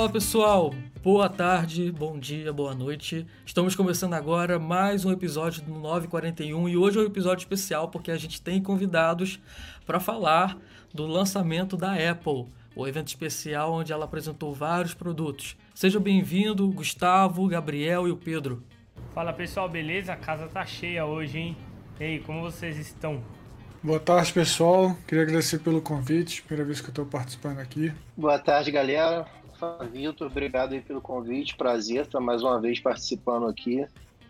Fala pessoal, boa tarde, bom dia, boa noite. Estamos começando agora mais um episódio do 941 e hoje é um episódio especial porque a gente tem convidados para falar do lançamento da Apple, o evento especial onde ela apresentou vários produtos. Seja bem-vindo, Gustavo, Gabriel e o Pedro. Fala pessoal, beleza? A casa tá cheia hoje, hein? E aí, como vocês estão? Boa tarde, pessoal. Queria agradecer pelo convite, primeira vez que eu estou participando aqui. Boa tarde, galera. Fala, Vitor. Obrigado aí pelo convite. Prazer estar mais uma vez participando aqui.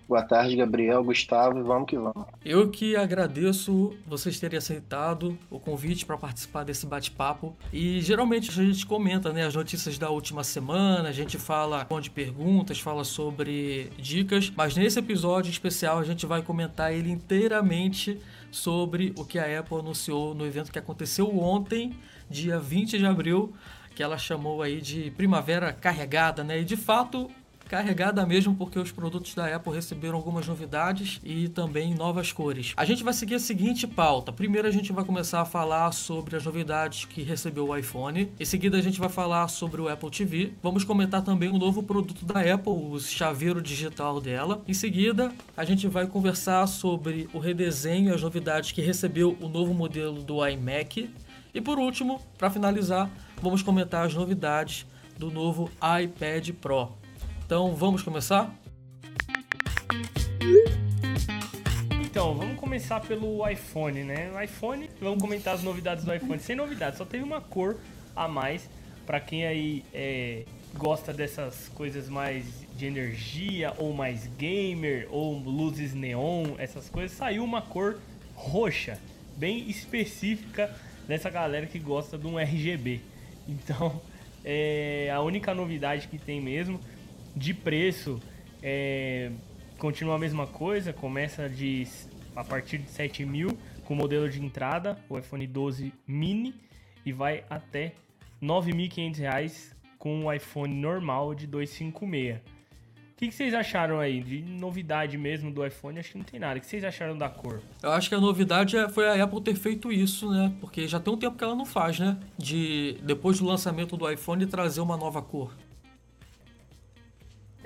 Boa tarde, Gabriel, Gustavo, e vamos que vamos. Eu que agradeço vocês terem aceitado o convite para participar desse bate-papo. E geralmente a gente comenta né, as notícias da última semana, a gente fala de perguntas, fala sobre dicas, mas nesse episódio especial a gente vai comentar ele inteiramente sobre o que a Apple anunciou no evento que aconteceu ontem, dia 20 de abril, que ela chamou aí de primavera carregada, né? E de fato carregada mesmo porque os produtos da Apple receberam algumas novidades e também novas cores. A gente vai seguir a seguinte pauta. Primeiro a gente vai começar a falar sobre as novidades que recebeu o iPhone. Em seguida a gente vai falar sobre o Apple TV. Vamos comentar também o novo produto da Apple, o chaveiro digital dela. Em seguida a gente vai conversar sobre o redesenho e as novidades que recebeu o novo modelo do iMac. E por último, para finalizar, vamos comentar as novidades do novo iPad Pro. Então vamos começar? Então, vamos começar pelo iPhone, né? O iPhone, vamos comentar as novidades do iPhone. Sem novidades, só teve uma cor a mais. Para quem aí é, gosta dessas coisas mais de energia, ou mais gamer, ou luzes neon, essas coisas, saiu uma cor roxa, bem específica dessa galera que gosta de um RGB. Então, é a única novidade que tem mesmo. De preço, é, continua a mesma coisa, começa de a partir de 7 mil com o modelo de entrada, o iPhone 12 mini, e vai até 9.500 reais com o iPhone normal de 256. Que, que, vocês acharam aí de novidade mesmo do iPhone? Acho que não tem nada. O que vocês acharam da cor? Eu acho que a novidade é, foi a Apple ter feito isso, né? Porque já tem um tempo que ela não faz, né? De depois do lançamento do iPhone trazer uma nova cor.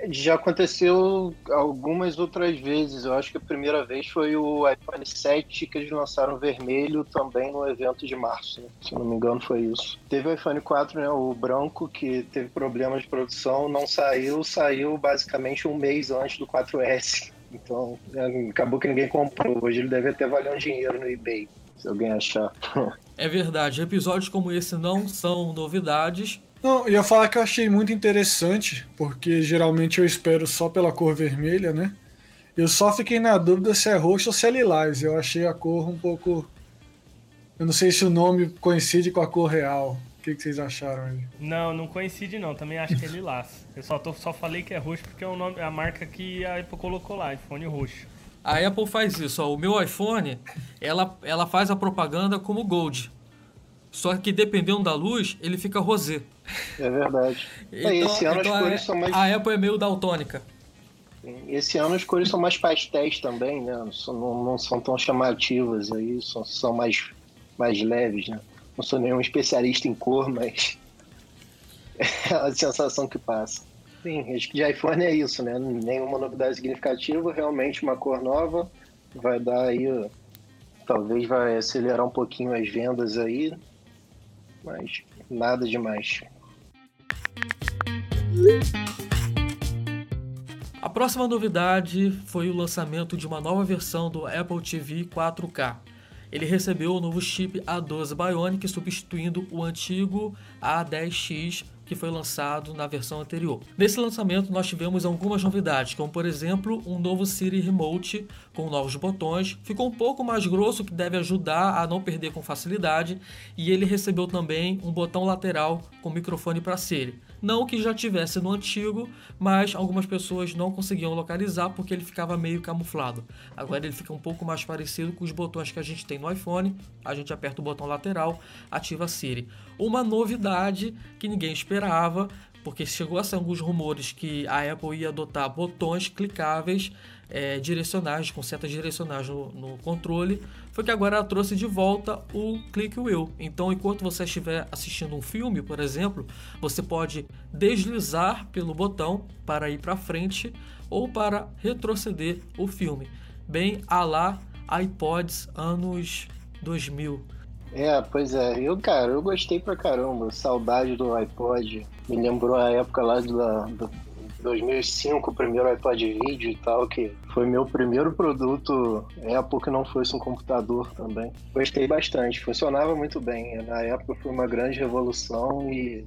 Já aconteceu algumas outras vezes. Eu acho que a primeira vez foi o iPhone 7 que eles lançaram vermelho também no evento de março. Né? Se não me engano, foi isso. Teve o iPhone 4, né, o branco, que teve problemas de produção, não saiu, saiu basicamente um mês antes do 4S. Então, é, acabou que ninguém comprou. Hoje ele deve até valer um dinheiro no eBay, se alguém achar. É verdade, episódios como esse não são novidades, não, ia falar que eu achei muito interessante, porque geralmente eu espero só pela cor vermelha, né? Eu só fiquei na dúvida se é roxo ou se é lilás. Eu achei a cor um pouco. Eu não sei se o nome coincide com a cor real. O que, que vocês acharam aí? Não, não coincide não. Também acho que é lilás. Eu só, tô, só falei que é roxo porque é o nome, a marca que a Apple colocou lá, iPhone roxo. A Apple faz isso, ó. O meu iPhone, ela, ela faz a propaganda como Gold. Só que dependendo da luz, ele fica rosé. É verdade. então, esse ano então as cores a, são mais. A Apple é meio daltônica. Esse ano as cores são mais pastéis também, né? Não são, não, não são tão chamativas aí, são, são mais, mais leves, né? Não sou nenhum especialista em cor, mas é a sensação que passa. Sim, acho que de iPhone é isso, né? Nenhuma novidade significativa, realmente uma cor nova vai dar aí, talvez vai acelerar um pouquinho as vendas aí, mas nada demais. A próxima novidade foi o lançamento de uma nova versão do Apple TV 4K. Ele recebeu o novo chip A12 Bionic, substituindo o antigo A10X que foi lançado na versão anterior. Nesse lançamento nós tivemos algumas novidades, como por exemplo um novo Siri Remote com novos botões, ficou um pouco mais grosso que deve ajudar a não perder com facilidade e ele recebeu também um botão lateral com microfone para Siri. Não que já tivesse no antigo, mas algumas pessoas não conseguiam localizar porque ele ficava meio camuflado. Agora ele fica um pouco mais parecido com os botões que a gente tem no iPhone. A gente aperta o botão lateral, ativa a Siri. Uma novidade que ninguém esperava, porque chegou a ser alguns rumores que a Apple ia adotar botões clicáveis é, direcionais, com setas direcionais no, no, controle, foi que agora ela trouxe de volta o Click Wheel. Então, enquanto você estiver assistindo um filme, por exemplo, você pode deslizar pelo botão para ir para frente ou para retroceder o filme, bem a lá iPods anos 2000. É, pois é. Eu, cara, eu gostei pra caramba. Saudade do iPod. Me lembrou a época lá do, do 2005, o primeiro iPod vídeo e tal, que foi meu primeiro produto Apple que não fosse um computador também. Gostei bastante, funcionava muito bem. Na época foi uma grande revolução e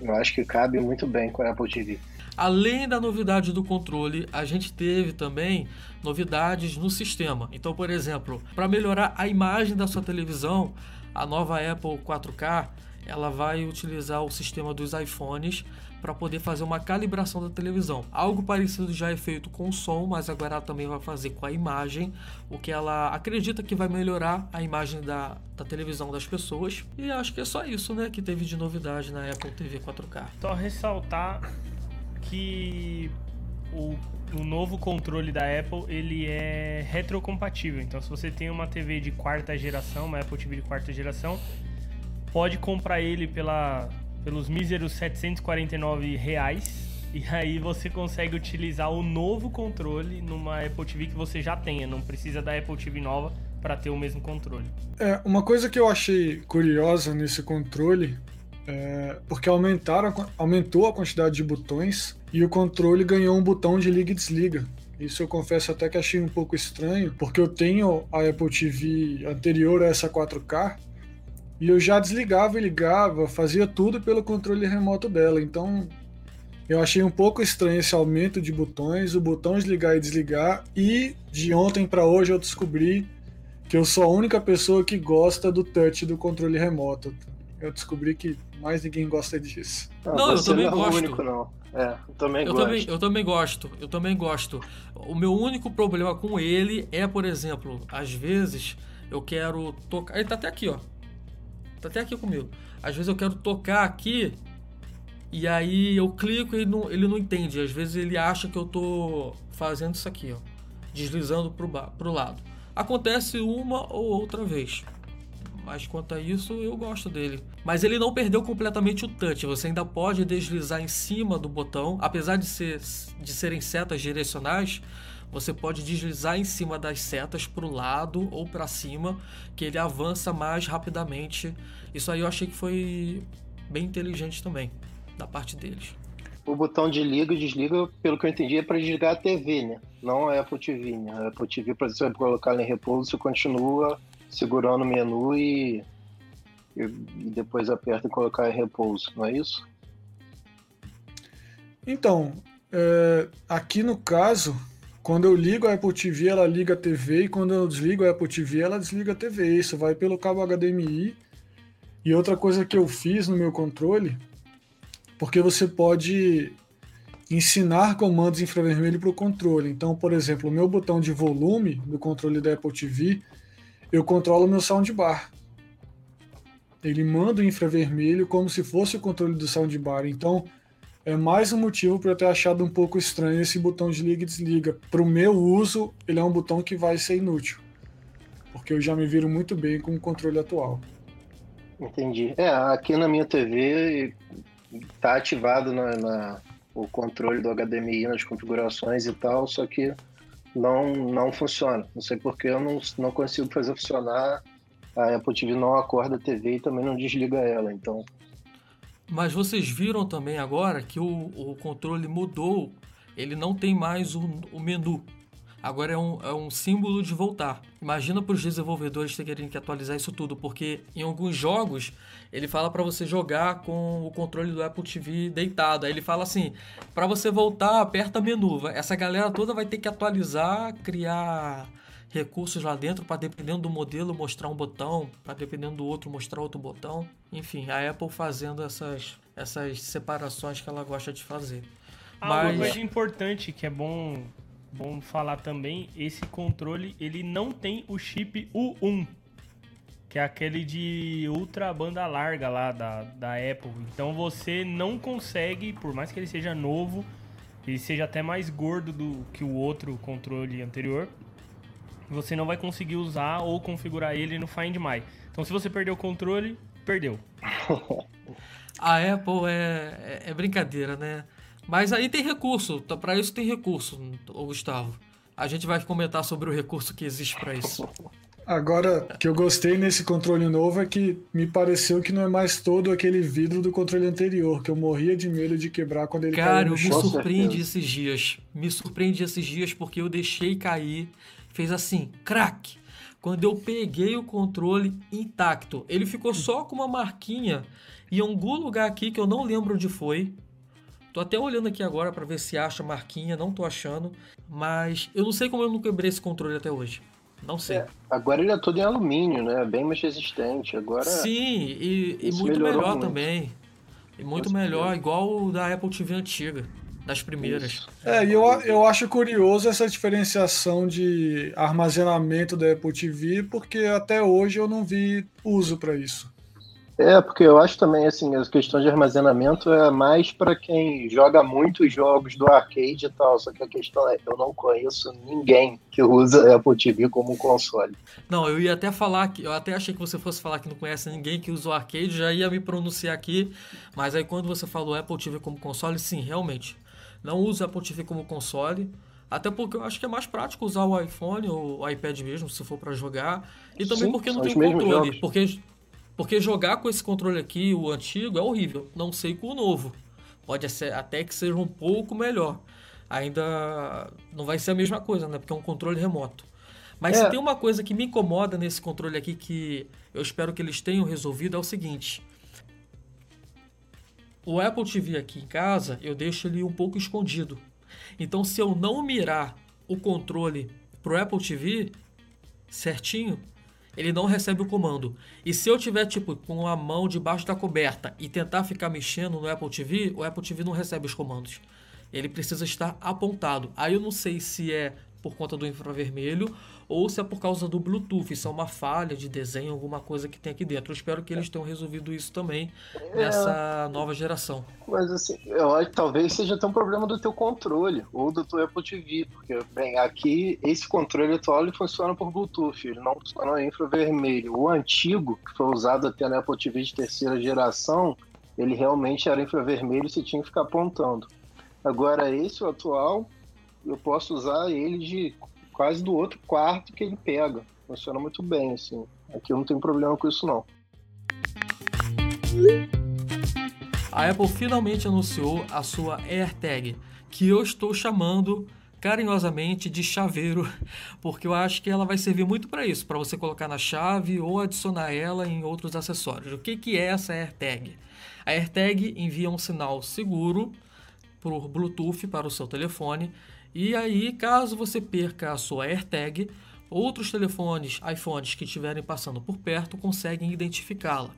eu acho que cabe muito bem com a Apple TV. Além da novidade do controle, a gente teve também novidades no sistema. Então, por exemplo, para melhorar a imagem da sua televisão, a nova Apple 4K ela vai utilizar o sistema dos iPhones para poder fazer uma calibração da televisão. Algo parecido já é feito com o som, mas agora ela também vai fazer com a imagem, o que ela acredita que vai melhorar a imagem da, da televisão das pessoas. E acho que é só isso, né, que teve de novidade na Apple TV 4K. Só ressaltar que o, o novo controle da Apple ele é retrocompatível. Então, se você tem uma TV de quarta geração, uma Apple TV de quarta geração, pode comprar ele pela pelos míseros 749 reais. E aí você consegue utilizar o novo controle numa Apple TV que você já tenha, não precisa da Apple TV nova para ter o mesmo controle. É, uma coisa que eu achei curiosa nesse controle é porque aumentaram, aumentou a quantidade de botões e o controle ganhou um botão de liga e desliga. Isso eu confesso até que achei um pouco estranho, porque eu tenho a Apple TV anterior a essa 4K e eu já desligava e ligava, fazia tudo pelo controle remoto dela. Então eu achei um pouco estranho esse aumento de botões, o botão desligar e desligar. E de ontem para hoje eu descobri que eu sou a única pessoa que gosta do touch do controle remoto. Eu descobri que mais ninguém gosta disso. Não, não eu também não é gosto. Único, não. É, eu também eu gosto. Também, eu também gosto. Eu também gosto. O meu único problema com ele é, por exemplo, às vezes eu quero tocar. Ele tá até aqui, ó. Tá até aqui comigo. Às vezes eu quero tocar aqui e aí eu clico e ele não, ele não entende. Às vezes ele acha que eu tô fazendo isso aqui, ó. Deslizando pro, pro lado. Acontece uma ou outra vez. Mas quanto a isso, eu gosto dele. Mas ele não perdeu completamente o touch. Você ainda pode deslizar em cima do botão. Apesar de, ser, de serem setas direcionais, você pode deslizar em cima das setas para o lado ou para cima, que ele avança mais rapidamente. Isso aí eu achei que foi bem inteligente também, da parte deles. O botão de liga e desliga, pelo que eu entendi, é para desligar a TV, né? Não é a Apple TV, né? A Apple TV, para você colocar ela em repouso, você continua segurando o menu e, e depois aperta e colocar em repouso, não é isso? Então, é, aqui no caso, quando eu ligo a Apple TV, ela liga a TV, e quando eu desligo a Apple TV, ela desliga a TV. Isso vai pelo cabo HDMI. E outra coisa que eu fiz no meu controle, porque você pode ensinar comandos infravermelho para o controle. Então, por exemplo, o meu botão de volume do controle da Apple TV, eu controlo o meu soundbar. Ele manda o infravermelho como se fosse o controle do soundbar. Então, é mais um motivo para eu ter achado um pouco estranho esse botão de liga e desliga. Para o meu uso, ele é um botão que vai ser inútil, porque eu já me viro muito bem com o controle atual. Entendi. É, aqui na minha TV tá ativado na, na, o controle do HDMI nas configurações e tal, só que não, não funciona. Não sei porque eu não, não consigo fazer funcionar. A Apple TV não acorda a TV e também não desliga ela, então mas vocês viram também agora que o, o controle mudou. Ele não tem mais o, o menu. Agora é um, é um símbolo de voltar. Imagina para os desenvolvedores terem que atualizar isso tudo, porque em alguns jogos ele fala para você jogar com o controle do Apple TV deitado. Aí ele fala assim: para você voltar, aperta menu. Essa galera toda vai ter que atualizar, criar recursos lá dentro para dependendo do modelo mostrar um botão, para dependendo do outro mostrar outro botão. Enfim, a Apple fazendo essas, essas separações que ela gosta de fazer. Ah, Mas... Uma coisa importante que é bom, bom falar também, esse controle ele não tem o chip U1, que é aquele de ultra banda larga lá da, da Apple. Então você não consegue, por mais que ele seja novo, ele seja até mais gordo do que o outro controle anterior, você não vai conseguir usar ou configurar ele no Find My. Então, se você perder o controle, perdeu. A Apple é, é, é brincadeira, né? Mas aí tem recurso, tá, para isso tem recurso, Gustavo. A gente vai comentar sobre o recurso que existe para isso. Agora, que eu gostei nesse controle novo é que me pareceu que não é mais todo aquele vidro do controle anterior, que eu morria de medo de quebrar quando ele Cara, caiu no eu me surpreende esses dias. Me surpreende esses dias porque eu deixei cair, fez assim, crack. Quando eu peguei o controle intacto, ele ficou só com uma marquinha em algum lugar aqui que eu não lembro onde foi. Tô até olhando aqui agora para ver se acha a marquinha, não tô achando, mas eu não sei como eu não quebrei esse controle até hoje. Não sei. É, agora ele é todo em alumínio, né? Bem mais resistente. Agora. Sim, e, e muito melhor muito. também. E muito melhor, igual o da Apple TV antiga, das primeiras. É, e eu, eu acho curioso essa diferenciação de armazenamento da Apple TV, porque até hoje eu não vi uso para isso. É, porque eu acho também, assim, a questão de armazenamento é mais para quem joga muitos jogos do arcade e tal. Só que a questão é, eu não conheço ninguém que usa Apple TV como console. Não, eu ia até falar que, eu até achei que você fosse falar que não conhece ninguém que usa o arcade, já ia me pronunciar aqui. Mas aí quando você falou Apple TV como console, sim, realmente. Não uso Apple TV como console. Até porque eu acho que é mais prático usar o iPhone ou o iPad mesmo, se for para jogar. E também sim, porque não tem controle. Jogos. Porque porque jogar com esse controle aqui, o antigo, é horrível. Não sei com o novo. Pode ser até que seja um pouco melhor. Ainda não vai ser a mesma coisa, né? Porque é um controle remoto. Mas é. se tem uma coisa que me incomoda nesse controle aqui que eu espero que eles tenham resolvido é o seguinte. O Apple TV aqui em casa, eu deixo ele um pouco escondido. Então se eu não mirar o controle pro Apple TV certinho, ele não recebe o comando. E se eu tiver tipo com a mão debaixo da coberta e tentar ficar mexendo no Apple TV, o Apple TV não recebe os comandos. Ele precisa estar apontado. Aí eu não sei se é por conta do infravermelho ou se é por causa do Bluetooth, isso é uma falha de desenho, alguma coisa que tem aqui dentro. Eu espero que eles tenham resolvido isso também nessa é, nova geração. Mas assim, eu acho que talvez seja até um problema do teu controle ou do teu Apple TV, porque bem, aqui esse controle atual ele funciona por Bluetooth, ele não funciona infravermelho. O antigo, que foi usado até na Apple TV de terceira geração, ele realmente era infravermelho e você tinha que ficar apontando. Agora esse o atual, eu posso usar ele de quase do outro quarto que ele pega. Funciona muito bem, assim. Aqui eu não tenho problema com isso, não. A Apple finalmente anunciou a sua AirTag, que eu estou chamando carinhosamente de chaveiro, porque eu acho que ela vai servir muito para isso, para você colocar na chave ou adicionar ela em outros acessórios. O que, que é essa AirTag? A AirTag envia um sinal seguro por Bluetooth para o seu telefone e aí, caso você perca a sua AirTag, outros telefones, iPhones que estiverem passando por perto conseguem identificá-la.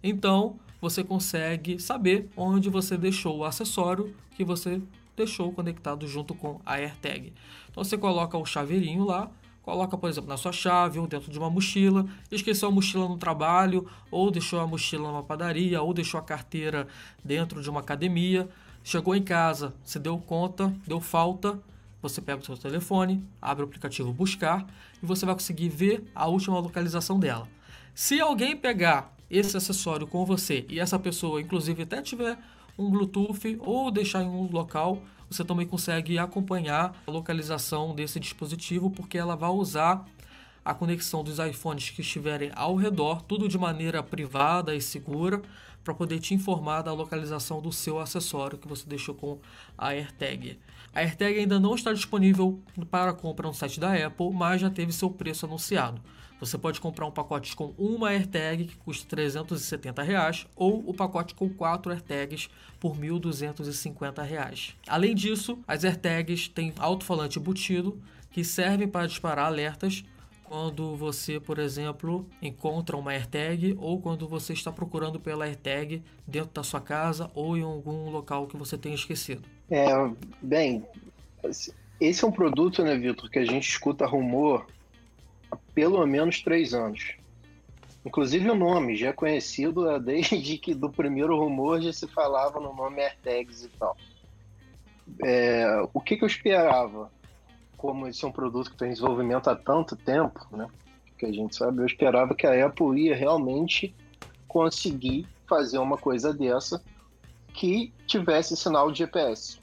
Então, você consegue saber onde você deixou o acessório que você deixou conectado junto com a AirTag. Então, você coloca o chaveirinho lá, coloca, por exemplo, na sua chave ou dentro de uma mochila, esqueceu a mochila no trabalho, ou deixou a mochila numa padaria, ou deixou a carteira dentro de uma academia. Chegou em casa, você deu conta, deu falta, você pega o seu telefone, abre o aplicativo Buscar e você vai conseguir ver a última localização dela. Se alguém pegar esse acessório com você e essa pessoa, inclusive, até tiver um Bluetooth ou deixar em um local, você também consegue acompanhar a localização desse dispositivo, porque ela vai usar a conexão dos iPhones que estiverem ao redor, tudo de maneira privada e segura, para poder te informar da localização do seu acessório que você deixou com a AirTag. A AirTag ainda não está disponível para compra no site da Apple, mas já teve seu preço anunciado. Você pode comprar um pacote com uma AirTag que custa 370 reais, ou o pacote com quatro AirTags por 1.250 reais. Além disso, as AirTags têm alto-falante embutido que servem para disparar alertas quando você, por exemplo, encontra uma AirTag ou quando você está procurando pela AirTag dentro da sua casa ou em algum local que você tenha esquecido. É, bem, esse é um produto, né, Vitor, que a gente escuta rumor há pelo menos três anos. Inclusive o nome já é conhecido desde que do primeiro rumor já se falava no nome AirTags e tal. é, o que, que, eu esperava? Como esse é um produto que tem desenvolvimento há tanto tempo, né? Que a gente sabe, eu esperava que a Apple ia realmente conseguir fazer uma coisa dessa que tivesse sinal de GPS.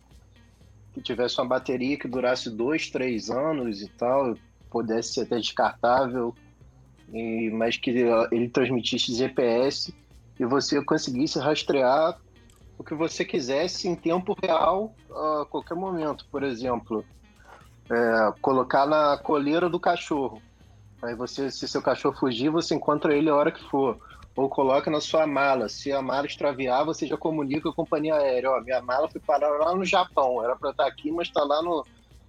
Que tivesse uma bateria que durasse dois, três anos e tal, pudesse ser até descartável, e, mas que ele transmitisse GPS e você conseguisse rastrear o que você quisesse em tempo real a qualquer momento. Por exemplo, é, colocar na coleira do cachorro. Aí você, se seu cachorro fugir, você encontra ele a hora que for. Ou coloca na sua mala. Se a mala extraviar, você já comunica com a companhia aérea. Ó, minha mala foi parar lá no Japão. Era para estar aqui, mas está lá no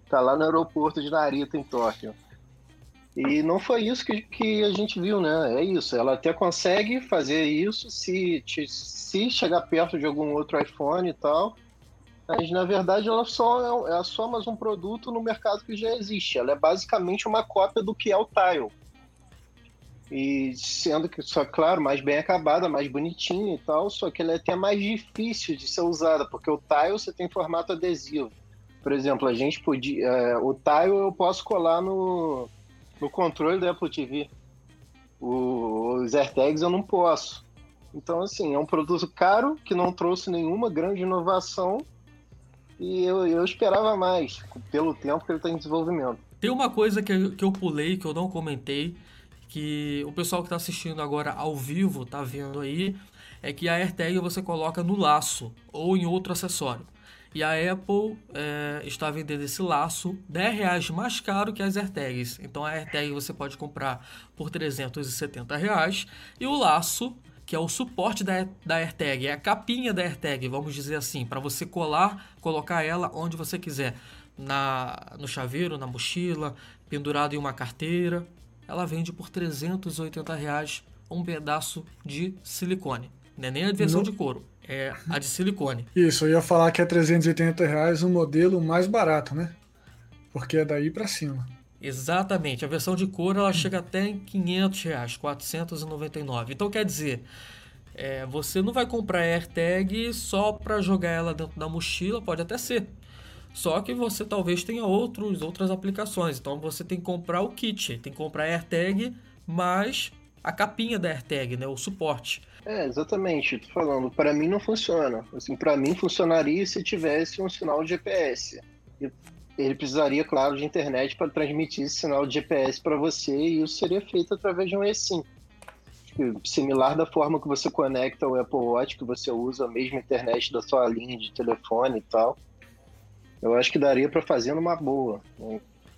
tá lá no aeroporto de Narita em Tóquio. E não foi isso que, que a gente viu, né? É isso. Ela até consegue fazer isso se, se chegar perto de algum outro iPhone e tal. Mas na verdade ela só é, é só mais um produto no mercado que já existe. Ela é basicamente uma cópia do que é o Tile. E sendo que, só claro, mais bem acabada, mais bonitinha e tal, só que ela é até mais difícil de ser usada, porque o Tile você tem formato adesivo. Por exemplo, a gente podia. É, o Tile eu posso colar no, no controle da Apple TV. O, os AirTags eu não posso. Então, assim, é um produto caro que não trouxe nenhuma grande inovação e eu, eu esperava mais, pelo tempo que ele está em desenvolvimento. Tem uma coisa que, que eu pulei, que eu não comentei, que o pessoal que está assistindo agora ao vivo está vendo aí, é que a AirTag você coloca no laço ou em outro acessório. E a Apple é, está vendendo esse laço 10 reais mais caro que as AirTags. Então a AirTag você pode comprar por 370 reais e o laço que é o suporte da, da AirTag, é a capinha da AirTag, vamos dizer assim, para você colar, colocar ela onde você quiser, na no chaveiro, na mochila, pendurado em uma carteira. Ela vende por 380 reais um pedaço de silicone, não é nem a versão de couro é a de silicone. Isso, eu ia falar que é 380 reais o modelo mais barato, né? Porque é daí para cima. Exatamente, a versão de couro ela chega até em 500 reais, 499. Então quer dizer, é, você não vai comprar a AirTag só para jogar ela dentro da mochila, pode até ser. Só que você talvez tenha outros, outras aplicações. Então você tem que comprar o kit, tem que comprar a AirTag mais a capinha da AirTag, né, o suporte. É, exatamente. Tô falando, para mim não funciona. Assim, para mim funcionaria se tivesse um sinal de GPS. Ele precisaria, claro, de internet para transmitir esse sinal de GPS para você e isso seria feito através de um eSIM. Similar da forma que você conecta o Apple Watch, que você usa a mesma internet da sua linha de telefone e tal. Eu acho que daria para fazer numa boa.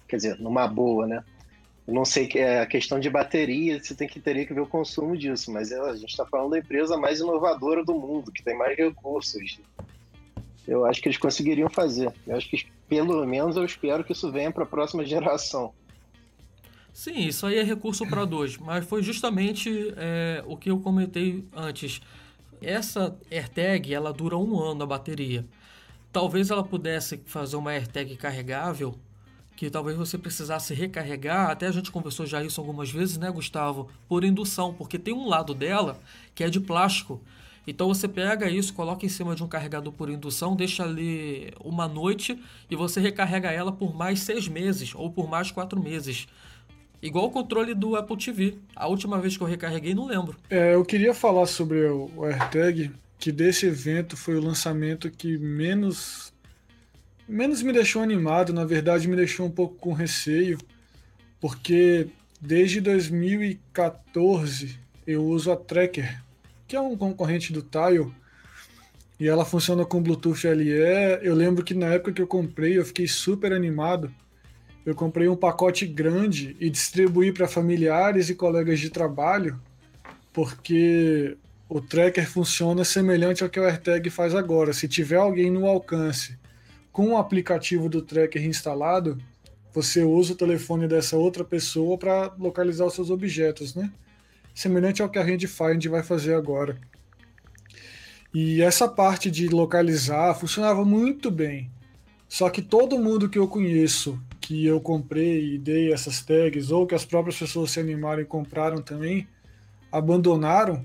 Quer dizer, numa boa, né? Eu não sei que é a questão de bateria, você tem que teria que ver o consumo disso, mas é, a gente está falando da empresa mais inovadora do mundo, que tem mais recursos. Eu acho que eles conseguiriam fazer. Eu acho que pelo menos eu espero que isso venha para a próxima geração. Sim, isso aí é recurso para dois, mas foi justamente é, o que eu comentei antes. Essa AirTag ela dura um ano a bateria. Talvez ela pudesse fazer uma AirTag carregável que talvez você precisasse recarregar, até a gente conversou já isso algumas vezes, né, Gustavo, por indução, porque tem um lado dela que é de plástico. Então você pega isso, coloca em cima de um carregador por indução, deixa ali uma noite e você recarrega ela por mais seis meses ou por mais quatro meses. Igual o controle do Apple TV. A última vez que eu recarreguei, não lembro. É, eu queria falar sobre o AirTag, que desse evento foi o lançamento que menos menos me deixou animado, na verdade me deixou um pouco com receio, porque desde 2014 eu uso a Tracker, que é um concorrente do Tile, e ela funciona com Bluetooth LE. Eu lembro que na época que eu comprei eu fiquei super animado. Eu comprei um pacote grande e distribuí para familiares e colegas de trabalho, porque o tracker funciona semelhante ao que o AirTag faz agora. Se tiver alguém no alcance com o aplicativo do tracker instalado, você usa o telefone dessa outra pessoa para localizar os seus objetos, né? Semelhante ao que a Find vai fazer agora. E essa parte de localizar funcionava muito bem. Só que todo mundo que eu conheço, que eu comprei e dei essas tags, ou que as próprias pessoas se animaram e compraram também, abandonaram,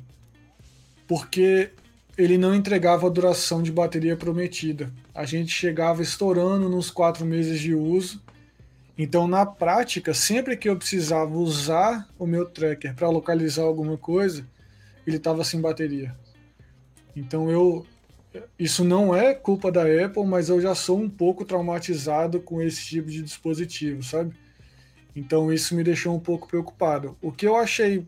porque ele não entregava a duração de bateria prometida. A gente chegava estourando nos quatro meses de uso. Então, na prática, sempre que eu precisava usar o meu tracker para localizar alguma coisa, ele estava sem bateria. Então, eu isso não é culpa da Apple, mas eu já sou um pouco traumatizado com esse tipo de dispositivo, sabe? Então, isso me deixou um pouco preocupado. O que eu achei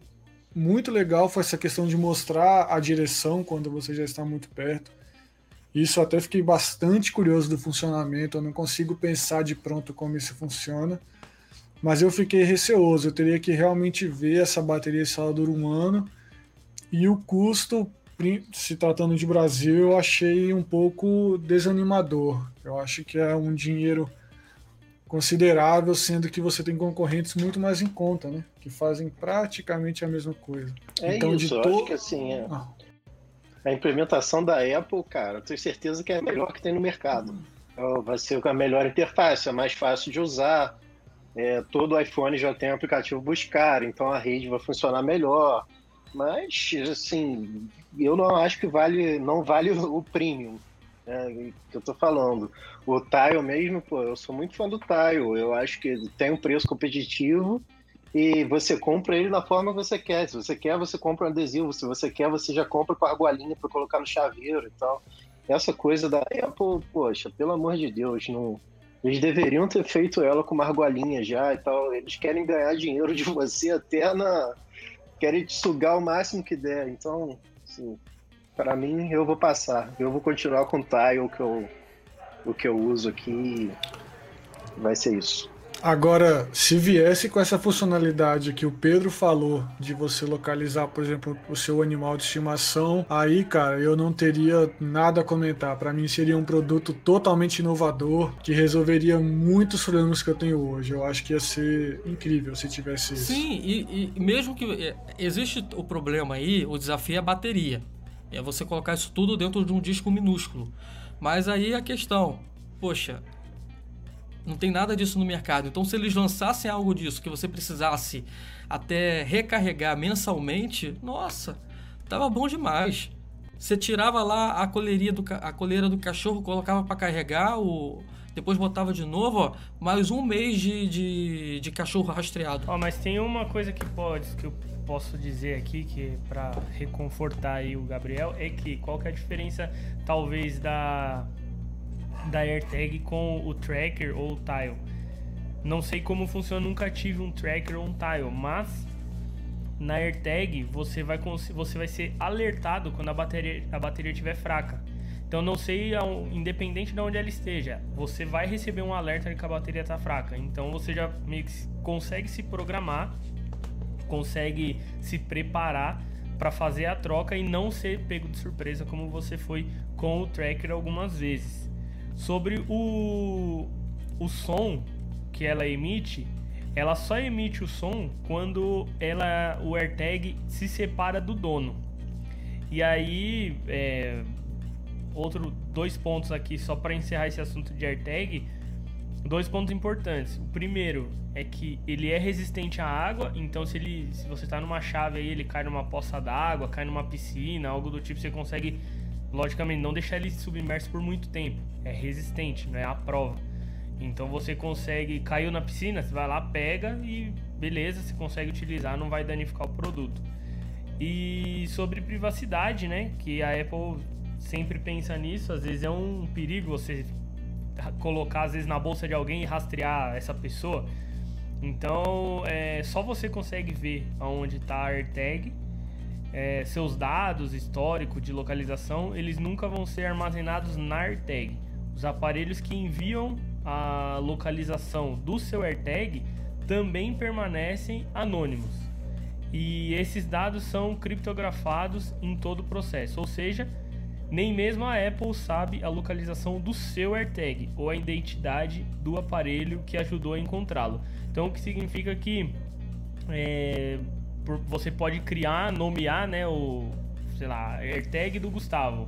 muito legal foi essa questão de mostrar a direção quando você já está muito perto. Isso até fiquei bastante curioso do funcionamento, eu não consigo pensar de pronto como isso funciona, mas eu fiquei receoso, eu teria que realmente ver essa bateria se ela dura um ano, e o custo, se tratando de Brasil, eu achei um pouco desanimador. Eu acho que é um dinheiro considerável, sendo que você tem concorrentes muito mais em conta, né? Que fazem praticamente a mesma coisa. É então, isso, de to... acho que assim, é... ah. A implementação da Apple, cara, tenho certeza que é a melhor que tem no mercado. Então, vai ser a melhor interface, é mais fácil de usar. É, todo iPhone já tem aplicativo buscar, então a rede vai funcionar melhor. Mas, assim, eu não acho que vale, não vale o premium é, que eu tô falando. O Tile mesmo, pô, eu sou muito fã do Tile. Eu acho que tem um preço competitivo e você compra ele da forma que você quer. Se você quer, você compra um adesivo. Se você quer, você já compra com a argolinha para colocar no chaveiro e tal. Essa coisa da Apple, poxa, pelo amor de Deus, não. Eles deveriam ter feito ela com uma argolinha já e tal. Eles querem ganhar dinheiro de você até na. Querem te sugar o máximo que der. Então, assim, para mim, eu vou passar. Eu vou continuar com o tile que eu, o que eu uso aqui. Vai ser isso. Agora, se viesse com essa funcionalidade que o Pedro falou, de você localizar, por exemplo, o seu animal de estimação, aí, cara, eu não teria nada a comentar. Para mim, seria um produto totalmente inovador que resolveria muitos problemas que eu tenho hoje. Eu acho que ia ser incrível se tivesse isso. Sim, e, e mesmo que é, existe o problema aí, o desafio é a bateria. É você colocar isso tudo dentro de um disco minúsculo. Mas aí a questão, poxa, não tem nada disso no mercado. Então, se eles lançassem algo disso que você precisasse até recarregar mensalmente, nossa, tava bom demais. Você tirava lá a coleirinha do, a coleira do cachorro, colocava para carregar, o, depois botava de novo, ó, mais um mês de, de, de cachorro rastreado. Ó, mas tem uma coisa que pode, que eu posso dizer aqui que para reconfortar aí o Gabriel é que qual que é a diferença talvez da da AirTag com o tracker ou o tile. Não sei como funciona, nunca tive um tracker ou um tile, mas na AirTag você vai você vai ser alertado quando a bateria a bateria estiver fraca. Então não sei, independente de onde ela esteja, você vai receber um alerta de que a bateria está fraca. Então você já consegue se programar consegue se preparar para fazer a troca e não ser pego de surpresa como você foi com o tracker algumas vezes. Sobre o, o som que ela emite, ela só emite o som quando ela o AirTag se separa do dono. E aí, é, outro dois pontos aqui só para encerrar esse assunto de AirTag dois pontos importantes. O primeiro é que ele é resistente à água, então se ele se você está numa chave aí, ele cai numa poça d'água, cai numa piscina, algo do tipo, você consegue logicamente não deixar ele submerso por muito tempo. É resistente, não é a prova. Então você consegue, caiu na piscina, você vai lá, pega e beleza, você consegue utilizar, não vai danificar o produto. E sobre privacidade, né, que a Apple sempre pensa nisso, às vezes é um perigo você colocar às vezes na bolsa de alguém e rastrear essa pessoa. Então, é, só você consegue ver aonde está a AirTag. É, seus dados histórico de localização, eles nunca vão ser armazenados na AirTag. Os aparelhos que enviam a localização do seu AirTag também permanecem anônimos. E esses dados são criptografados em todo o processo, ou seja, nem mesmo a Apple sabe a localização do seu AirTag ou a identidade do aparelho que ajudou a encontrá-lo. Então, o que significa que é, você pode criar, nomear, né, o sei lá, AirTag do Gustavo.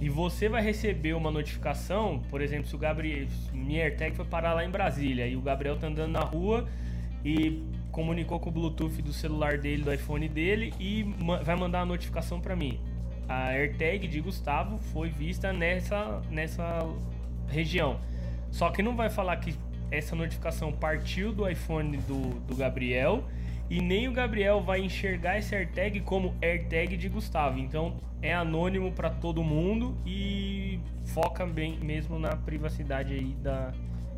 E você vai receber uma notificação, por exemplo, se o Gabriel, minha AirTag foi parar lá em Brasília e o Gabriel tá andando na rua e comunicou com o Bluetooth do celular dele, do iPhone dele e vai mandar a notificação para mim a AirTag de Gustavo foi vista nessa, nessa região. Só que não vai falar que essa notificação partiu do iPhone do, do Gabriel e nem o Gabriel vai enxergar esse AirTag como AirTag de Gustavo. Então é anônimo para todo mundo e foca bem mesmo na privacidade aí da,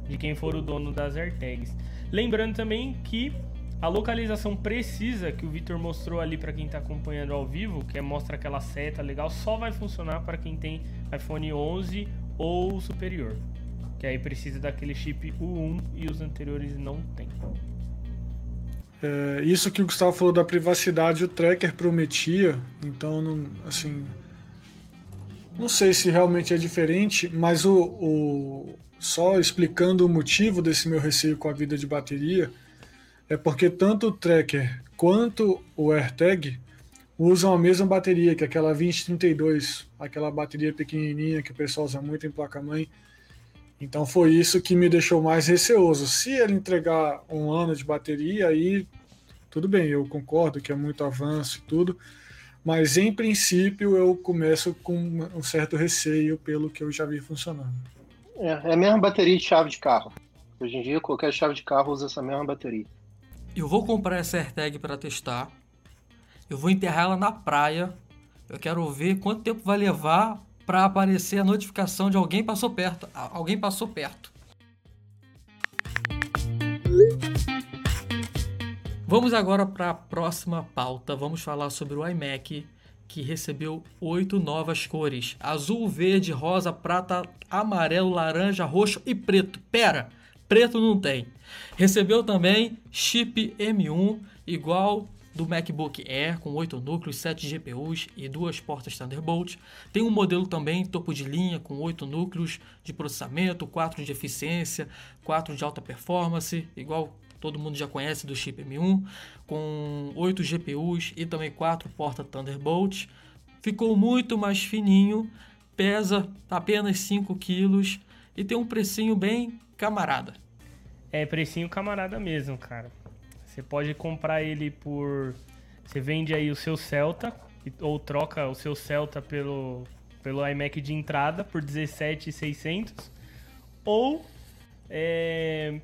de quem for o dono das AirTags. Lembrando também que a localização precisa que o Victor mostrou ali para quem está acompanhando ao vivo, que é mostra aquela seta legal, só vai funcionar para quem tem iPhone 11 ou superior. Que aí precisa daquele chip U1 e os anteriores não tem. É, isso que o Gustavo falou da privacidade, o tracker prometia, então, não, assim, não sei se realmente é diferente, mas o, o, só explicando o motivo desse meu receio com a vida de bateria, é porque tanto o tracker quanto o AirTag usam a mesma bateria, que é aquela 2032, aquela bateria pequenininha que o pessoal usa muito em placa-mãe. Então foi isso que me deixou mais receoso. Se ele entregar um ano de bateria, aí tudo bem, eu concordo que é muito avanço e tudo, mas em princípio eu começo com um certo receio pelo que eu já vi funcionando. É, é a mesma bateria de chave de carro. Hoje em dia qualquer chave de carro usa essa mesma bateria. Eu vou comprar essa AirTag para testar. Eu vou enterrar ela na praia. Eu quero ver quanto tempo vai levar para aparecer a notificação de alguém passou perto. Alguém passou perto. Vamos agora para a próxima pauta. Vamos falar sobre o iMac que recebeu oito novas cores: azul, verde, rosa, prata, amarelo, laranja, roxo e preto. Pera, preto não tem. Recebeu também chip M1 igual do MacBook Air com 8 núcleos, 7 GPUs e duas portas Thunderbolt. Tem um modelo também topo de linha com 8 núcleos de processamento, 4 de eficiência, 4 de alta performance, igual todo mundo já conhece do chip M1, com 8 GPUs e também 4 portas Thunderbolt. Ficou muito mais fininho, pesa apenas 5 quilos e tem um precinho bem camarada. É precinho camarada mesmo, cara. Você pode comprar ele por. Você vende aí o seu Celta, ou troca o seu Celta pelo, pelo iMac de entrada por 17,600. Ou é,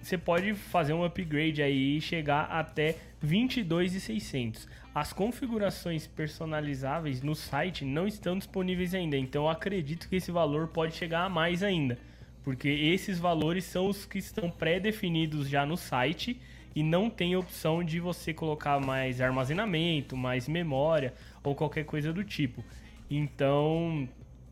você pode fazer um upgrade aí e chegar até 22,600. As configurações personalizáveis no site não estão disponíveis ainda, então acredito que esse valor pode chegar a mais ainda porque esses valores são os que estão pré-definidos já no site e não tem opção de você colocar mais armazenamento, mais memória ou qualquer coisa do tipo. Então,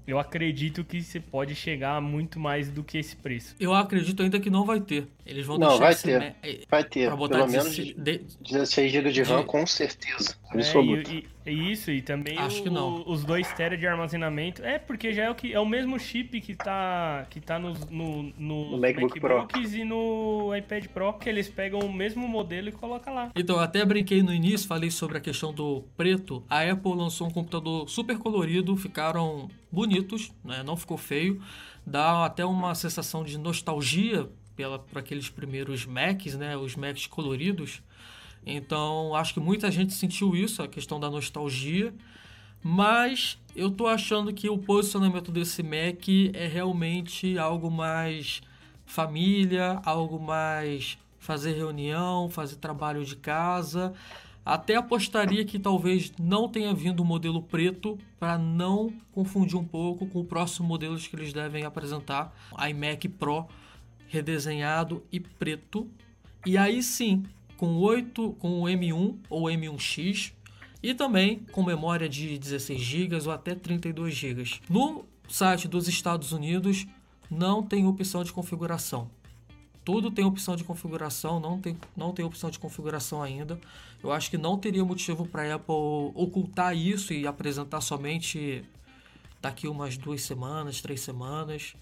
eu acredito que você pode chegar a muito mais do que esse preço. Eu acredito ainda que não vai ter. Eles vão não, deixar vai ter. me- Vai ter, pra botar pelo 16 menos de- 16 GB de RAM, de- com certeza. É, Absoluto. e, e- isso, e também Acho o- que não. os 2 TB de armazenamento. É, porque já é o, que, é o mesmo chip que tá, que tá nos, no, no, No MacBook Pro. MacBooks e no iPad Pro, que eles pegam o mesmo modelo e colocam lá. Então, eu até brinquei no início, falei sobre a questão do preto. A Apple lançou um computador super colorido, ficaram bonitos, né? não ficou feio. Dá até uma sensação de nostalgia pela, por aqueles primeiros Macs, né? os Macs coloridos. Então, acho que muita gente sentiu isso, a questão da nostalgia. Mas eu tô achando que o posicionamento desse Mac é realmente algo mais família, algo mais fazer reunião, fazer trabalho de casa. Até apostaria que talvez não tenha vindo o modelo preto para não confundir um pouco com o próximo modelo que eles devem apresentar, iMac Pro redesenhado e preto. E aí sim, com 8, com o M1 ou M1X e também com memória de 16 GB ou até 32 GB. No site dos Estados Unidos não tem opção de configuração. Tudo tem opção de configuração, não tem, não tem opção de configuração ainda. Eu acho que não teria motivo para a Apple ocultar isso e apresentar somente daqui umas duas semanas, três semanas.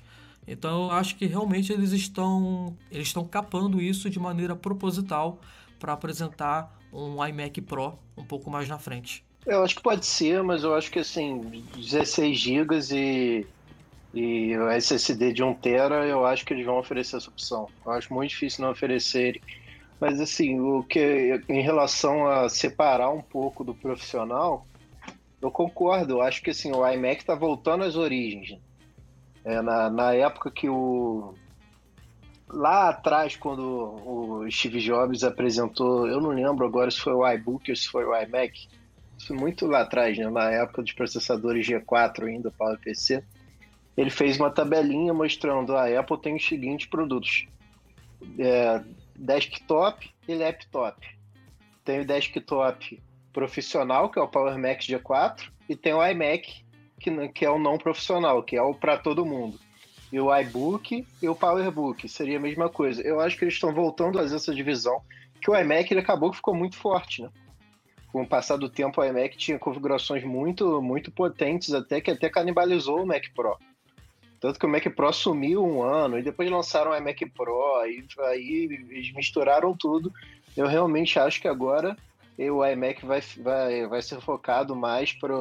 Então eu acho que realmente eles estão eles estão capando isso de maneira proposital para apresentar um iMac Pro um pouco mais na frente. Eu acho que pode ser, mas eu acho que assim, 16 GB e, e o SSD de 1 TB, eu acho que eles vão oferecer essa opção. Eu acho muito difícil não oferecerem. Mas assim, o que em relação a separar um pouco do profissional, Eu concordo, eu acho que assim, o iMac está voltando às origens. Né? É, na, na época que o. Lá atrás, quando o Steve Jobs apresentou, eu não lembro agora se foi o iBook ou se foi o iMac, isso muito lá atrás, né, na época dos processadores G4 ainda, para o PC, ele fez uma tabelinha mostrando a Apple tem os seguintes produtos: é, desktop e laptop. Tem o desktop profissional, que é o Power Mac G4, e tem o iMac, que, que é o não profissional, que é o para todo mundo. E o iBook e o PowerBook seria a mesma coisa. Eu acho que eles estão voltando a fazer essa divisão, que o iMac ele acabou que ficou muito forte, né? Com o passar do tempo, o iMac tinha configurações muito, muito potentes, até que até canibalizou o Mac Pro. Tanto que o Mac Pro sumiu um ano, e depois lançaram o iMac Pro, e aí eles misturaram tudo. Eu realmente acho que agora o iMac vai, vai, vai ser focado mais para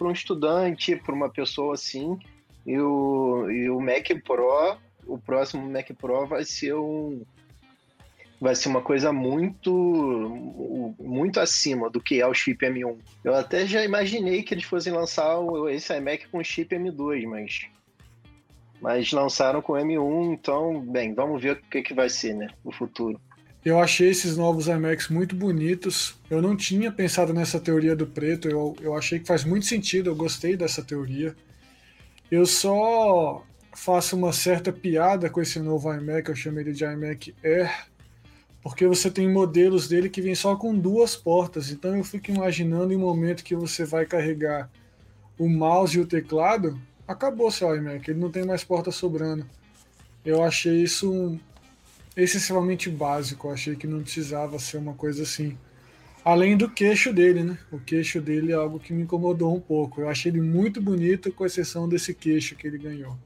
um estudante, para uma pessoa assim, e o, e o Mac Pro, o próximo Mac Pro vai ser um vai ser uma coisa muito muito acima do que é o chip M1. Eu até já imaginei que eles fossem lançar esse iMac com chip M2, mas mas lançaram com M1, então, bem, vamos ver o que, que vai ser, né, no futuro. Eu achei esses novos iMacs muito bonitos. Eu não tinha pensado nessa teoria do preto, eu, eu achei que faz muito sentido, eu gostei dessa teoria. Eu só faço uma certa piada com esse novo iMac, eu chamei ele de iMac Air, porque você tem modelos dele que vem só com duas portas. Então eu fico imaginando em um momento que você vai carregar o mouse e o teclado, acabou seu iMac, ele não tem mais porta sobrando. Eu achei isso um, excessivamente básico, eu achei que não precisava ser uma coisa assim. Além do queixo dele, né? O queixo dele é algo que me incomodou um pouco. Eu achei ele muito bonito, com exceção desse queixo que ele ganhou.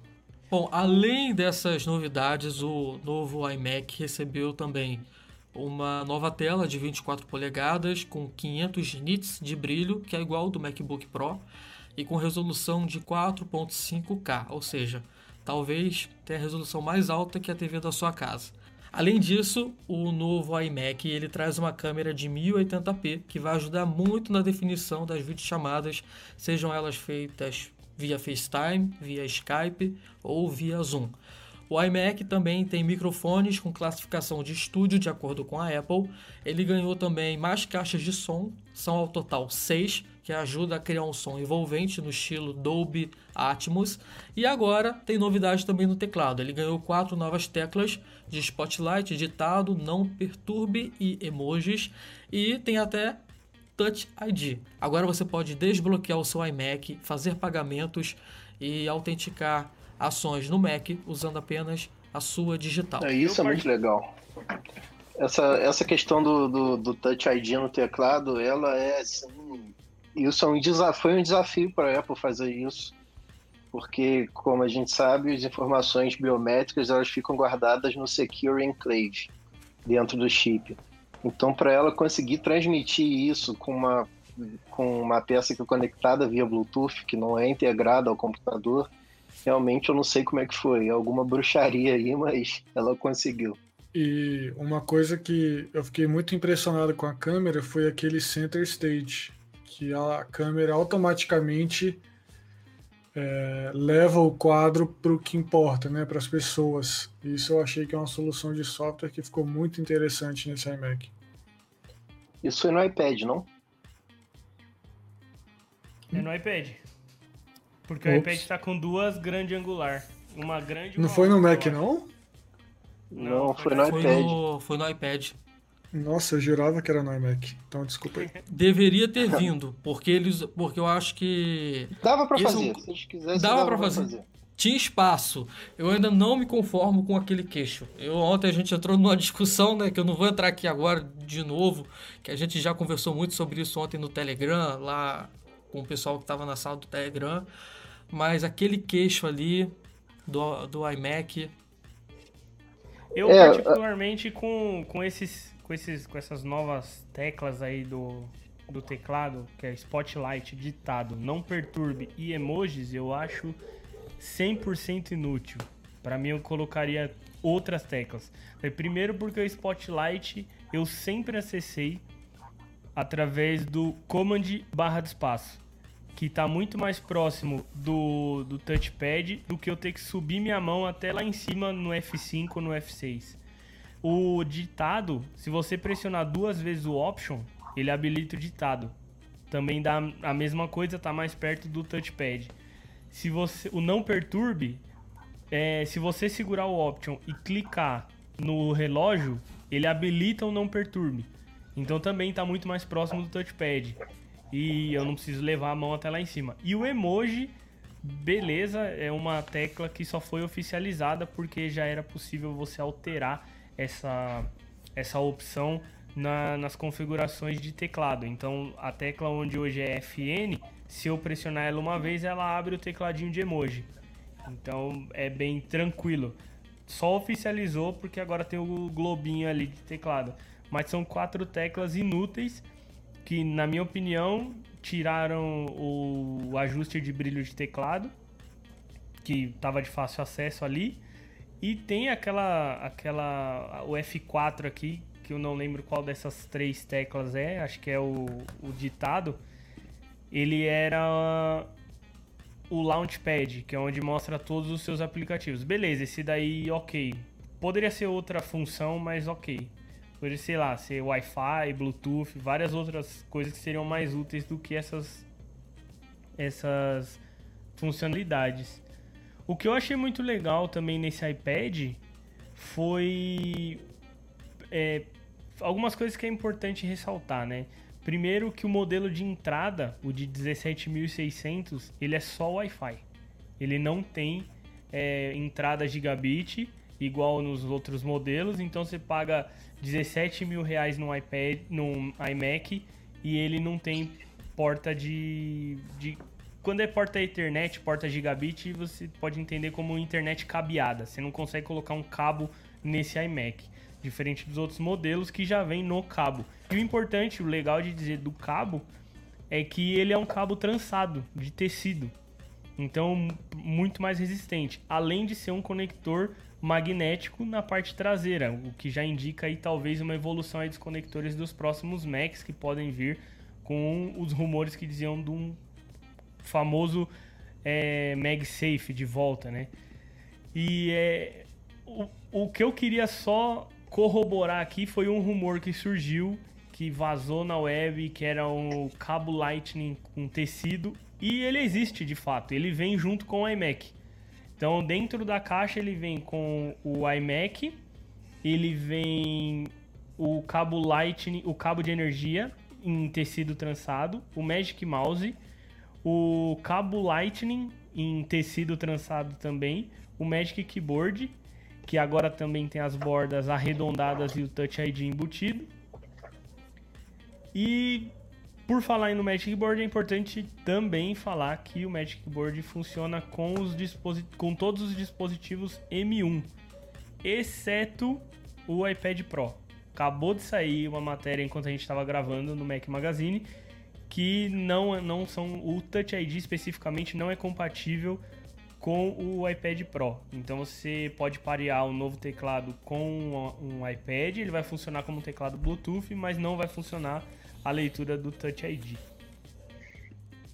Bom, além dessas novidades, o novo iMac recebeu também uma nova tela de 24 polegadas com 500 nits de brilho, que é igual ao do MacBook Pro, e com resolução de 4.5K, ou seja, talvez tenha a resolução mais alta que a TV da sua casa. Além disso, o novo iMac ele traz uma câmera de 1080p que vai ajudar muito na definição das videochamadas, sejam elas feitas via FaceTime, via Skype ou via Zoom. O iMac também tem microfones com classificação de estúdio de acordo com a Apple. Ele ganhou também mais caixas de som, são ao total seis, que ajuda a criar um som envolvente no estilo Dolby Atmos. E agora tem novidade também no teclado. Ele ganhou quatro novas teclas de Spotlight, ditado, não perturbe e emojis. E tem até Touch ID. Agora você pode desbloquear o seu iMac, fazer pagamentos e autenticar ações no Mac usando apenas a sua digital. É, isso é muito legal. Essa, essa questão do, do, do Touch ID no teclado, ela é assim, isso é um desafio, foi um desafio para a Apple fazer isso, porque, como a gente sabe, as informações biométricas elas ficam guardadas no Secure Enclave, dentro do chip. Então, para ela conseguir transmitir isso com uma, com uma peça que é conectada via Bluetooth, que não é integrada ao computador, realmente eu não sei como é que foi. Alguma bruxaria aí, mas ela conseguiu. E uma coisa que eu fiquei muito impressionado com a câmera foi aquele center stage, que a câmera automaticamente é, leva o quadro para o que importa, né, para as pessoas. Isso eu achei que é uma solução de software que ficou muito interessante nesse iMac. Isso é no iPad, não? É no iPad. Porque Ops. o iPad está com duas grande angular. Uma grande Não foi no Mac, não? Não, não foi, foi, no iPad. Foi no, foi no iPad. Nossa, eu jurava que era no iMac. Então, desculpa aí. Deveria ter vindo, porque eles, porque eu acho que dava para fazer. Se eles quisessem, dava, dava para fazer. fazer. Tinha espaço. Eu ainda não me conformo com aquele queixo. Eu ontem a gente entrou numa discussão, né, que eu não vou entrar aqui agora de novo, que a gente já conversou muito sobre isso ontem no Telegram, lá com o pessoal que estava na sala do Telegram, mas aquele queixo ali do, do iMac eu, é, particularmente, com, com esses com, esses, com essas novas teclas aí do, do teclado, que é Spotlight, ditado, não perturbe e emojis, eu acho 100% inútil. Para mim, eu colocaria outras teclas. Primeiro, porque o Spotlight eu sempre acessei através do Command barra de espaço. que está muito mais próximo do, do touchpad do que eu ter que subir minha mão até lá em cima no F5 ou no F6. O ditado, se você pressionar duas vezes o option, ele habilita o ditado. Também dá a mesma coisa, está mais perto do touchpad. Se você o não perturbe, é, se você segurar o option e clicar no relógio, ele habilita o não perturbe. Então também está muito mais próximo do touchpad. E eu não preciso levar a mão até lá em cima. E o emoji, beleza, é uma tecla que só foi oficializada porque já era possível você alterar essa, essa opção na, nas configurações de teclado. Então a tecla onde hoje é FN, se eu pressionar ela uma vez, ela abre o tecladinho de emoji. Então é bem tranquilo. Só oficializou porque agora tem o globinho ali de teclado. Mas são quatro teclas inúteis que, na minha opinião, tiraram o ajuste de brilho de teclado, que estava de fácil acesso ali. E tem aquela, aquela o F4 aqui, que eu não lembro qual dessas três teclas é, acho que é o, o ditado. Ele era o Launchpad, que é onde mostra todos os seus aplicativos. Beleza, esse daí ok. Poderia ser outra função, mas ok. Poderia, sei lá, ser Wi-Fi, Bluetooth, várias outras coisas que seriam mais úteis do que essas, essas funcionalidades. O que eu achei muito legal também nesse iPad foi é, algumas coisas que é importante ressaltar, né? Primeiro que o modelo de entrada, o de 17.600, ele é só Wi-Fi. Ele não tem é, entrada gigabit igual nos outros modelos, então você paga 17 mil reais no iPad, no iMac e ele não tem porta de, de quando é porta Ethernet, porta gigabit, você pode entender como internet cabeada. Você não consegue colocar um cabo nesse iMac, diferente dos outros modelos que já vem no cabo. E o importante, o legal de dizer do cabo é que ele é um cabo trançado de tecido. Então, muito mais resistente, além de ser um conector magnético na parte traseira, o que já indica aí talvez uma evolução dos conectores dos próximos Macs que podem vir com os rumores que diziam de um famoso é, MagSafe de volta, né? E é, o, o que eu queria só corroborar aqui foi um rumor que surgiu, que vazou na web, que era um cabo Lightning com tecido, e ele existe de fato, ele vem junto com o iMac. Então, dentro da caixa ele vem com o iMac, ele vem o cabo Lightning, o cabo de energia em tecido trançado, o Magic Mouse, o cabo Lightning em tecido trançado também, o Magic Keyboard, que agora também tem as bordas arredondadas e o Touch ID embutido. E por falar no Magic Board, é importante também falar que o Magic Board funciona com, os com todos os dispositivos M1, exceto o iPad Pro. Acabou de sair uma matéria enquanto a gente estava gravando no Mac Magazine que não, não são o Touch ID especificamente não é compatível com o iPad Pro. Então você pode parear o um novo teclado com um iPad, ele vai funcionar como um teclado Bluetooth, mas não vai funcionar a leitura do Touch ID.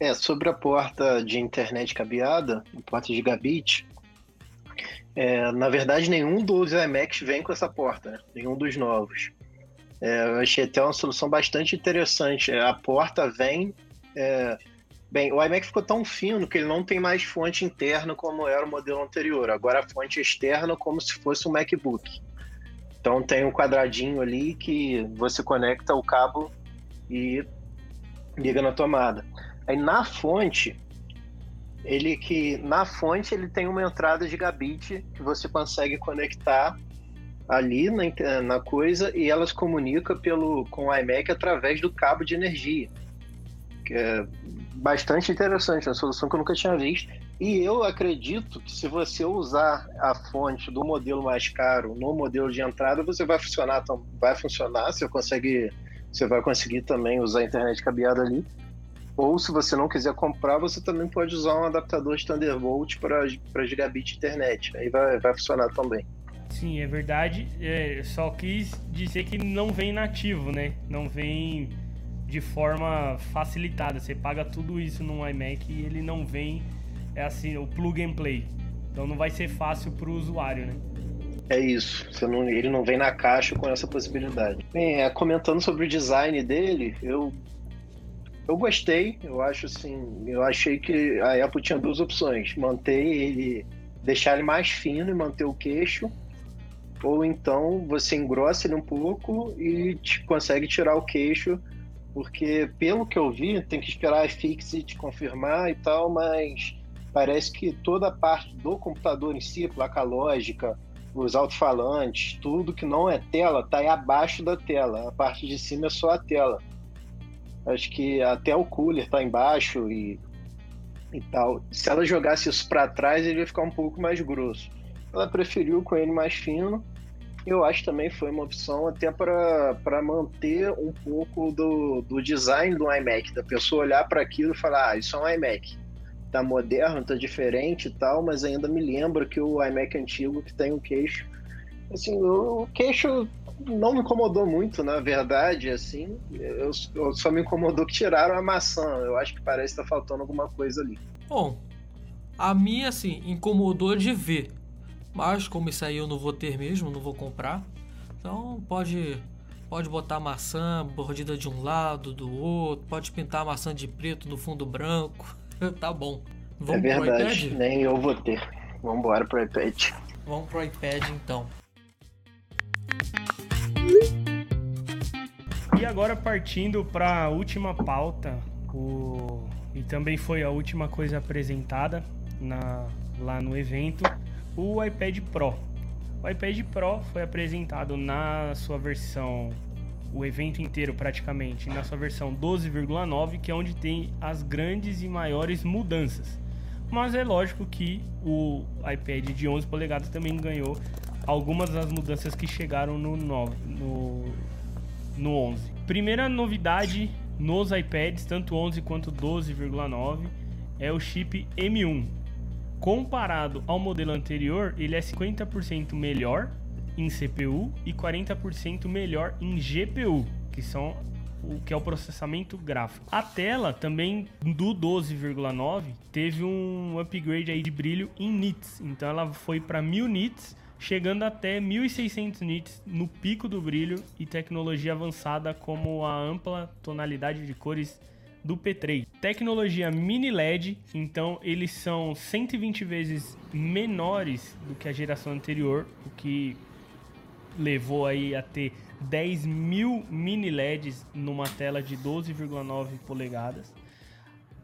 É, sobre a porta de internet cabeada, a porta gigabit, é, na verdade nenhum dos iMacs vem com essa porta, né? nenhum dos novos. É, eu achei até uma solução bastante interessante. É, a porta vem. É, bem, o iMac ficou tão fino que ele não tem mais fonte interna como era o modelo anterior. Agora a fonte externa como se fosse um MacBook. Então tem um quadradinho ali que você conecta o cabo e liga na tomada. Aí na fonte, ele que na fonte ele tem uma entrada gigabit que você consegue conectar ali na, na coisa e elas comunicam pelo com o iMac através do cabo de energia. Que é bastante interessante, uma solução que eu nunca tinha visto. E eu acredito que se você usar a fonte do modelo mais caro no modelo de entrada, você vai funcionar, vai funcionar, você consegue você vai conseguir também usar a internet cabeada ali. Ou se você não quiser comprar, você também pode usar um adaptador de Thunderbolt para gigabit internet. Aí vai, vai funcionar também. Sim, é verdade. É, só quis dizer que não vem nativo, né? Não vem de forma facilitada. Você paga tudo isso num iMac e ele não vem, é assim, o plug and play. Então não vai ser fácil para o usuário, né? É isso. Não, ele não vem na caixa com essa possibilidade. Bem, é, comentando sobre o design dele, eu eu gostei. Eu acho assim, eu achei que a Apple tinha duas opções: manter ele, deixar ele mais fino e manter o queixo, ou então você engrossa ele um pouco e te, consegue tirar o queixo, porque pelo que eu vi, tem que esperar a Fixit confirmar e tal, mas parece que toda a parte do computador em si, placa lógica, os alto-falantes, tudo que não é tela, está aí abaixo da tela. A parte de cima é só a tela. Acho que até o cooler está embaixo e, e tal. Se ela jogasse isso para trás, ele ia ficar um pouco mais grosso. Ela preferiu com ele mais fino. Eu acho também foi uma opção até para manter um pouco do, do design do iMac, da pessoa olhar para aquilo e falar: ah, isso é um iMac tá moderno, tá diferente e tal, mas ainda me lembra que o iMac antigo que tem um queixo. Assim, o queixo não me incomodou muito, na verdade, assim, eu, eu só me incomodou que tiraram a maçã. Eu acho que parece que tá faltando alguma coisa ali. Bom, a minha, assim, incomodou de ver. Mas como isso aí eu não vou ter mesmo, não vou comprar. Então pode pode botar maçã mordida de um lado, do outro, pode pintar a maçã de preto no fundo branco. tá bom. Vamos é verdade, nem eu vou ter. Vamos embora pro iPad. Vamos pro iPad então. E agora partindo para a última pauta, o... e também foi a última coisa apresentada na... lá no evento, o iPad Pro. O iPad Pro foi apresentado na sua versão o evento inteiro praticamente na sua versão 12,9, que é onde tem as grandes e maiores mudanças. Mas é lógico que o iPad de 11 polegadas também ganhou algumas das mudanças que chegaram no, 9, no, no 11. Primeira novidade nos iPads, tanto 11 quanto 12,9, é o chip M1. Comparado ao modelo anterior, ele é 50% melhor em CPU e 40% melhor em GPU, que são o que é o processamento gráfico. A tela também do 12,9 teve um upgrade aí de brilho em nits, então ela foi para 1000 nits, chegando até 1600 nits no pico do brilho e tecnologia avançada como a ampla tonalidade de cores do P3. Tecnologia mini LED, então eles são 120 vezes menores do que a geração anterior, o que levou aí a ter 10 mil mini LEDs numa tela de 12,9 polegadas.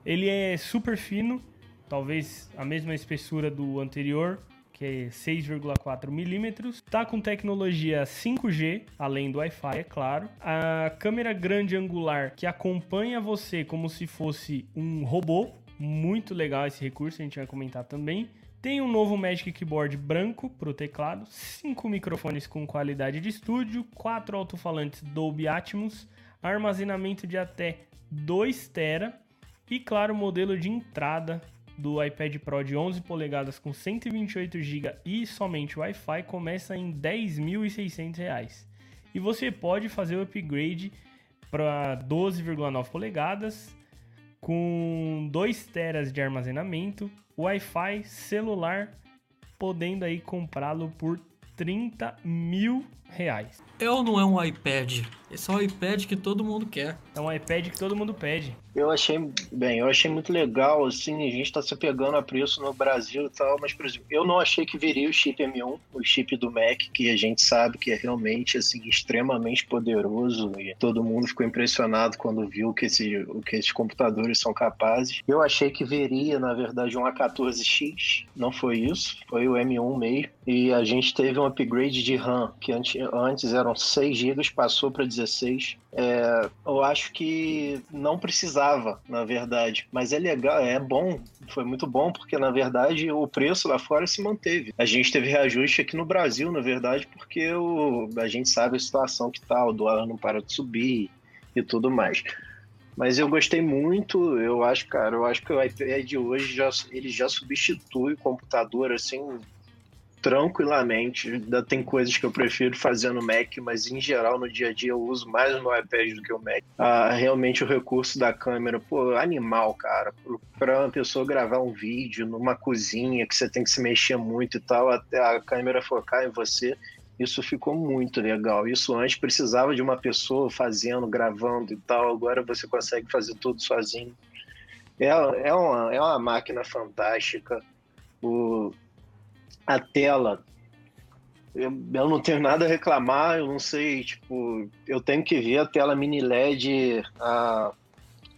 Ele é super fino, talvez a mesma espessura do anterior, que é 6,4 milímetros. Tá com tecnologia 5G, além do Wi-Fi, é claro. A câmera grande angular que acompanha você como se fosse um robô. Muito legal esse recurso, a gente vai comentar também. Tem um novo Magic Keyboard branco para o teclado, cinco microfones com qualidade de estúdio, quatro alto-falantes Dolby Atmos, armazenamento de até 2 TB e, claro, modelo de entrada do iPad Pro de 11 polegadas com 128 GB e somente Wi-Fi começa em R$ 10.600. E você pode fazer o upgrade para 12,9 polegadas com 2 teras de armazenamento, Wi-Fi, celular, podendo aí comprá-lo por 30 mil reais. É ou não é um iPad? Esse é o iPad que todo mundo quer. É um iPad que todo mundo pede. Eu achei, bem, eu achei muito legal, assim, a gente tá se pegando a preço no Brasil e tal, mas, por exemplo, eu não achei que viria o chip M1, o chip do Mac, que a gente sabe que é realmente, assim, extremamente poderoso e todo mundo ficou impressionado quando viu que esse, o que esses computadores são capazes. Eu achei que viria, na verdade, um A14X, não foi isso, foi o M1 mesmo, e a gente teve um upgrade de RAM, que antes, antes eram 6 GB, passou para 16. É, eu acho que não precisava, na verdade. Mas é legal, é bom, foi muito bom, porque na verdade o preço lá fora se manteve. A gente teve reajuste aqui no Brasil, na verdade, porque o, a gente sabe a situação que tá, o dólar não para de subir e tudo mais. Mas eu gostei muito, eu acho, cara, eu acho que o iPad hoje já, ele já substitui o computador assim tranquilamente. Ainda tem coisas que eu prefiro fazer no Mac, mas em geral no dia a dia eu uso mais no iPad do que o Mac. Ah, realmente o recurso da câmera, pô, animal, cara. Para uma pessoa gravar um vídeo numa cozinha que você tem que se mexer muito e tal, até a câmera focar em você. Isso ficou muito legal. Isso antes precisava de uma pessoa fazendo, gravando e tal. Agora você consegue fazer tudo sozinho. É, é, uma, é uma máquina fantástica. O, a tela. Eu, eu não tenho nada a reclamar, eu não sei, tipo, eu tenho que ver a tela mini LED a,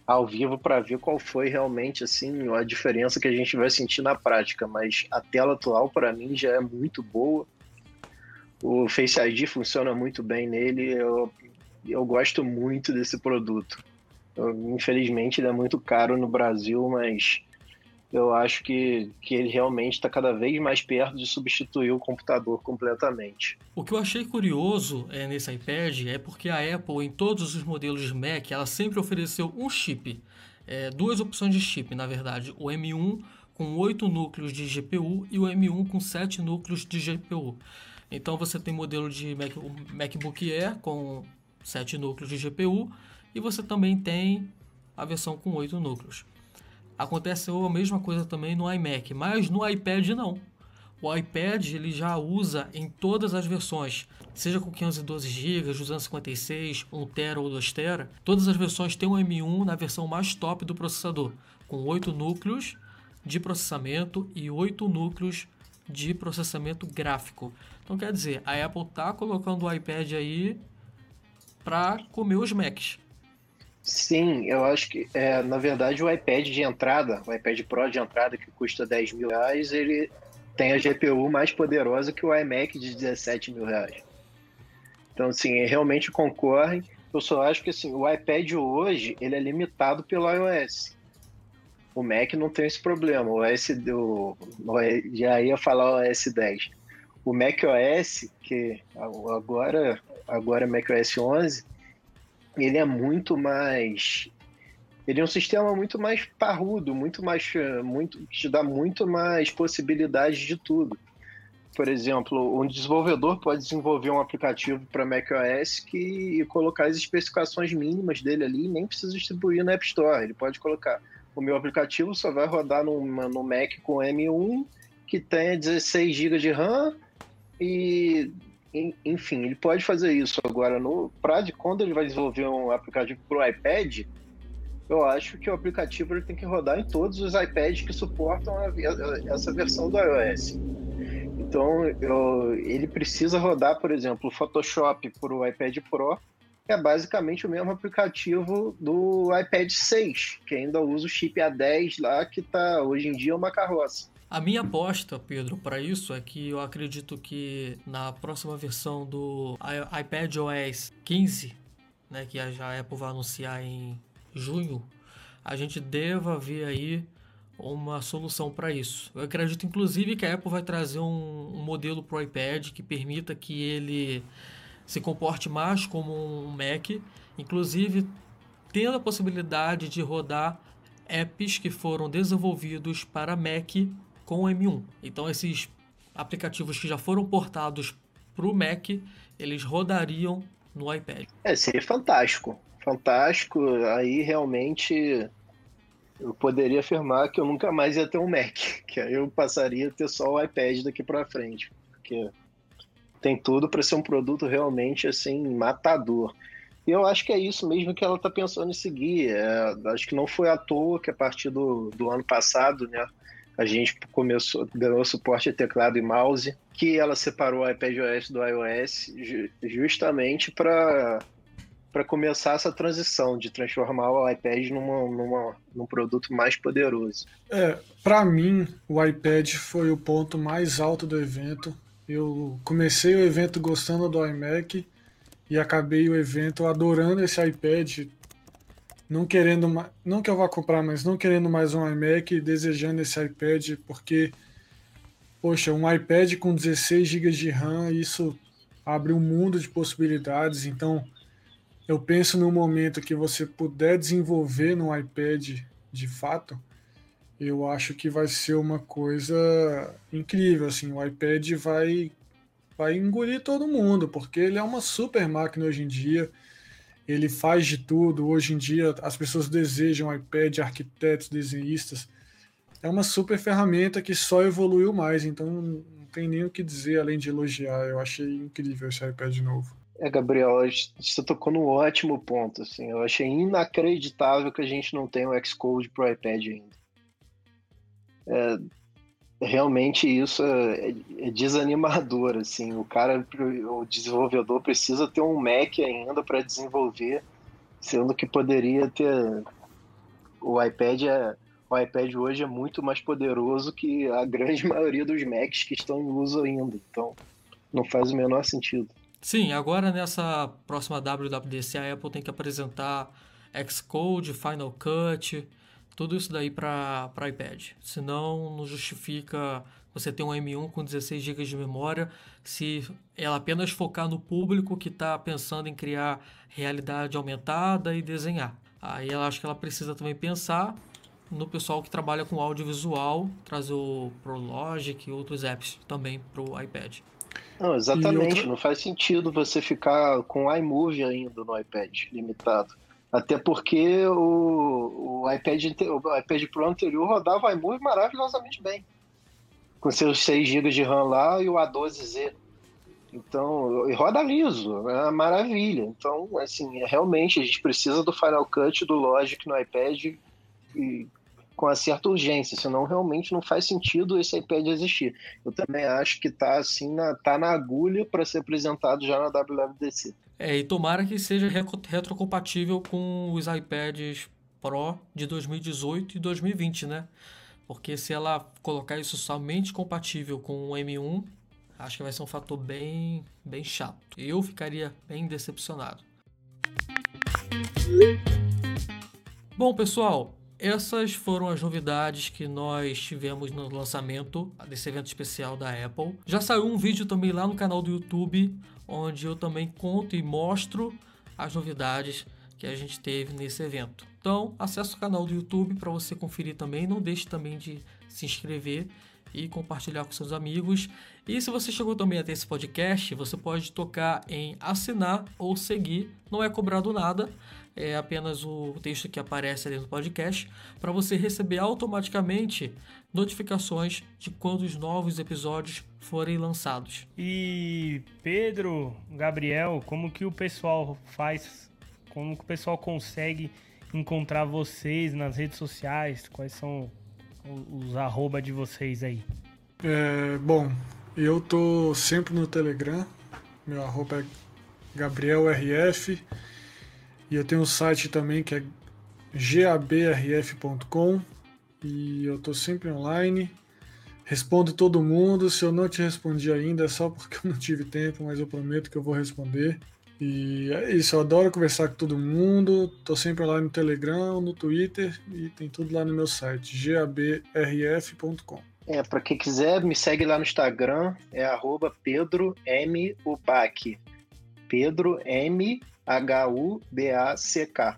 ao vivo para ver qual foi realmente assim a diferença que a gente vai sentir na prática, mas a tela atual para mim já é muito boa. O Face ID funciona muito bem nele, eu, eu gosto muito desse produto. Eu, infelizmente ele é muito caro no Brasil, mas eu acho que, que ele realmente está cada vez mais perto de substituir o computador completamente. O que eu achei curioso é, nesse iPad é porque a Apple, em todos os modelos Mac, ela sempre ofereceu um chip, é, duas opções de chip, na verdade, o M1 com 8 núcleos de GPU e o M1 com 7 núcleos de GPU. Então você tem modelo de Mac, MacBook Air com 7 núcleos de GPU e você também tem a versão com 8 núcleos. Aconteceu a mesma coisa também no iMac, mas no iPad não. O iPad ele já usa em todas as versões, seja com 512 GB, 256, 1 TB ou 2 TB, todas as versões têm o M1 na versão mais top do processador, com 8 núcleos de processamento e 8 núcleos de processamento gráfico. Então quer dizer, a Apple está colocando o iPad aí para comer os Macs. Sim, eu acho que, é, na verdade, o iPad de entrada, o iPad Pro de entrada, que custa 10 mil reais, ele tem a GPU mais poderosa que o iMac de 17 mil reais. Então, assim, realmente concorre. Eu só acho que, assim, o iPad hoje, ele é limitado pelo iOS. O Mac não tem esse problema. O OS, o, já ia falar o OS 10. O macOS, que agora, agora é macOS 11, ele é muito mais ele é um sistema muito mais parrudo, muito mais muito que te dá muito mais possibilidades de tudo. Por exemplo, um desenvolvedor pode desenvolver um aplicativo para macOS que e colocar as especificações mínimas dele ali, nem precisa distribuir no App Store. Ele pode colocar o meu aplicativo só vai rodar no, no Mac com M1 que tenha 16 GB de RAM e enfim, ele pode fazer isso agora no para de quando ele vai desenvolver um aplicativo para o iPad. Eu acho que o aplicativo ele tem que rodar em todos os iPads que suportam a, a, essa versão do iOS. Então, eu, ele precisa rodar, por exemplo, o Photoshop para o iPad Pro, que é basicamente o mesmo aplicativo do iPad 6, que ainda usa o chip A10 lá, que tá, hoje em dia uma carroça. A minha aposta, Pedro, para isso é que eu acredito que na próxima versão do iPad OS 15, né, que a Apple vai anunciar em junho, a gente deva ver aí uma solução para isso. Eu acredito inclusive que a Apple vai trazer um, um modelo para o iPad que permita que ele se comporte mais como um Mac, inclusive tendo a possibilidade de rodar apps que foram desenvolvidos para Mac com o M1. Então esses aplicativos que já foram portados para o Mac, eles rodariam no iPad. É, seria fantástico. Fantástico. Aí realmente eu poderia afirmar que eu nunca mais ia ter um Mac, que aí eu passaria a ter só o iPad daqui para frente, porque tem tudo para ser um produto realmente assim matador. E eu acho que é isso mesmo que ela está pensando em seguir. É, acho que não foi à toa que a partir do, do ano passado, né, a gente começou, ganhou suporte a teclado e mouse, que ela separou o iPadOS do iOS justamente para para começar essa transição de transformar o iPad numa, numa, num produto mais poderoso. É, para mim, o iPad foi o ponto mais alto do evento. Eu comecei o evento gostando do iMac e acabei o evento adorando esse iPad, não querendo não que eu vá comprar, mas não querendo mais um iMac, desejando esse iPad, porque poxa, um iPad com 16 GB de RAM, isso abre um mundo de possibilidades. Então, eu penso no momento que você puder desenvolver no iPad de fato, eu acho que vai ser uma coisa incrível. Assim, o iPad vai, vai engolir todo mundo, porque ele é uma super máquina hoje em dia. Ele faz de tudo. Hoje em dia, as pessoas desejam iPad, arquitetos, desenhistas. É uma super ferramenta que só evoluiu mais, então não tem nem o que dizer além de elogiar. Eu achei incrível esse iPad novo. É, Gabriel, você tocou num ótimo ponto. Assim, eu achei inacreditável que a gente não tenha o Xcode pro iPad ainda. É, realmente isso é, é, desanimador. Assim, o cara, o desenvolvedor precisa ter um Mac ainda para desenvolver, sendo que poderia ter. O iPad é o iPad hoje é muito mais poderoso que a grande maioria dos Macs que estão em uso ainda. Então, não faz o menor sentido. Sim, agora nessa próxima WWDC a Apple tem que apresentar Xcode, Final Cut, tudo isso daí para iPad. Senão não justifica você ter um M1 com 16 GB de memória se ela apenas focar no público que está pensando em criar realidade aumentada e desenhar. Aí ela acho que ela precisa também pensar no pessoal que trabalha com audiovisual, trazer o ProLogic e outros apps também para o iPad. Não, exatamente. Outra... Não faz sentido você ficar com o iMovie ainda no iPad limitado. Até porque o, o, iPad, o iPad Pro anterior rodava iMovie maravilhosamente bem. Com seus 6 GB de RAM lá e o A12Z. Então, e roda liso, é uma maravilha. Então, assim, é, realmente a gente precisa do Final Cut, do Logic no iPad e com uma certa urgência, senão realmente não faz sentido esse iPad existir. Eu também acho que está assim na, tá na agulha para ser apresentado já na WWDC. É, e tomara que seja retrocompatível com os iPads Pro de 2018 e 2020, né? Porque se ela colocar isso somente compatível com o M1, acho que vai ser um fator bem, bem chato. Eu ficaria bem decepcionado. Bom, pessoal, essas foram as novidades que nós tivemos no lançamento desse evento especial da Apple. Já saiu um vídeo também lá no canal do YouTube, onde eu também conto e mostro as novidades que a gente teve nesse evento. Então, acesse o canal do YouTube para você conferir também. Não deixe também de se inscrever e compartilhar com seus amigos. E se você chegou também até esse podcast, você pode tocar em assinar ou seguir. Não é cobrado nada é apenas o texto que aparece ali no podcast, para você receber automaticamente notificações de quando os novos episódios forem lançados. E Pedro, Gabriel, como que o pessoal faz? Como que o pessoal consegue encontrar vocês nas redes sociais? Quais são os arroba de vocês aí? É, bom, eu tô sempre no Telegram. Meu arroba é GabrielRF. E eu tenho um site também que é gabrf.com e eu estou sempre online. Respondo todo mundo. Se eu não te respondi ainda, é só porque eu não tive tempo, mas eu prometo que eu vou responder. E é isso, eu adoro conversar com todo mundo. Tô sempre lá no Telegram, no Twitter e tem tudo lá no meu site, gabrf.com. É, para quem quiser, me segue lá no Instagram, é arroba Pedro M. Pedro M. H-U-B-A-C-K.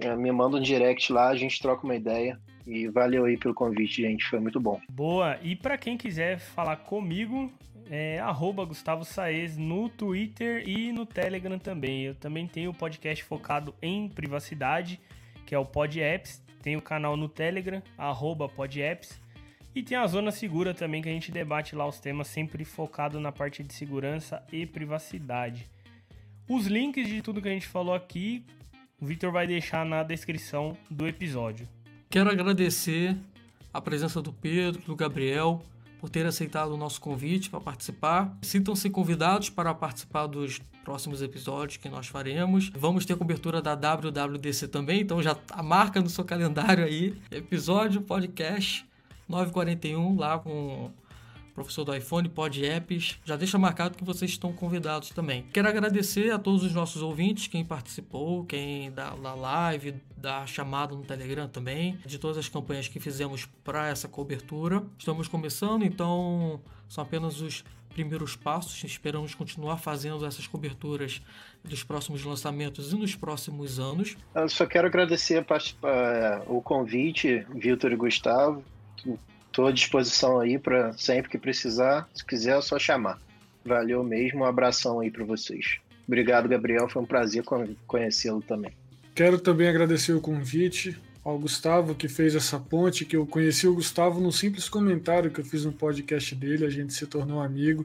É, me manda um direct lá, a gente troca uma ideia. E valeu aí pelo convite, gente. Foi muito bom. Boa. E para quem quiser falar comigo, é Gustavo Saez no Twitter e no Telegram também. Eu também tenho o podcast focado em privacidade, que é o PodApps. Tem o canal no Telegram, arroba PodApps. E tem a Zona Segura também, que a gente debate lá os temas sempre focado na parte de segurança e privacidade. Os links de tudo que a gente falou aqui, o Victor vai deixar na descrição do episódio. Quero agradecer a presença do Pedro, do Gabriel, por ter aceitado o nosso convite para participar. Sintam-se convidados para participar dos próximos episódios que nós faremos. Vamos ter cobertura da WWDC também, então já marca no seu calendário aí. Episódio, podcast 941 lá com professor do iPhone, Pod Apps. Já deixa marcado que vocês estão convidados também. Quero agradecer a todos os nossos ouvintes, quem participou, quem da, da live, da chamada no Telegram também, de todas as campanhas que fizemos para essa cobertura. Estamos começando, então são apenas os primeiros passos. Esperamos continuar fazendo essas coberturas dos próximos lançamentos e nos próximos anos. Eu só quero agradecer o convite, Vitor e Gustavo. Estou à disposição aí para sempre que precisar. Se quiser, é só chamar. Valeu mesmo. Um abração aí para vocês. Obrigado, Gabriel. Foi um prazer conhecê-lo também. Quero também agradecer o convite ao Gustavo que fez essa ponte, que eu conheci o Gustavo num simples comentário que eu fiz no podcast dele, a gente se tornou amigo.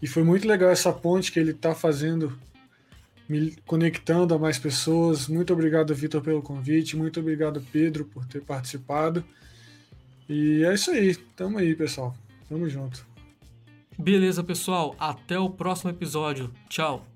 E foi muito legal essa ponte que ele está fazendo, me conectando a mais pessoas. Muito obrigado, Vitor, pelo convite. Muito obrigado, Pedro, por ter participado. E é isso aí. Tamo aí, pessoal. Tamo junto. Beleza, pessoal. Até o próximo episódio. Tchau.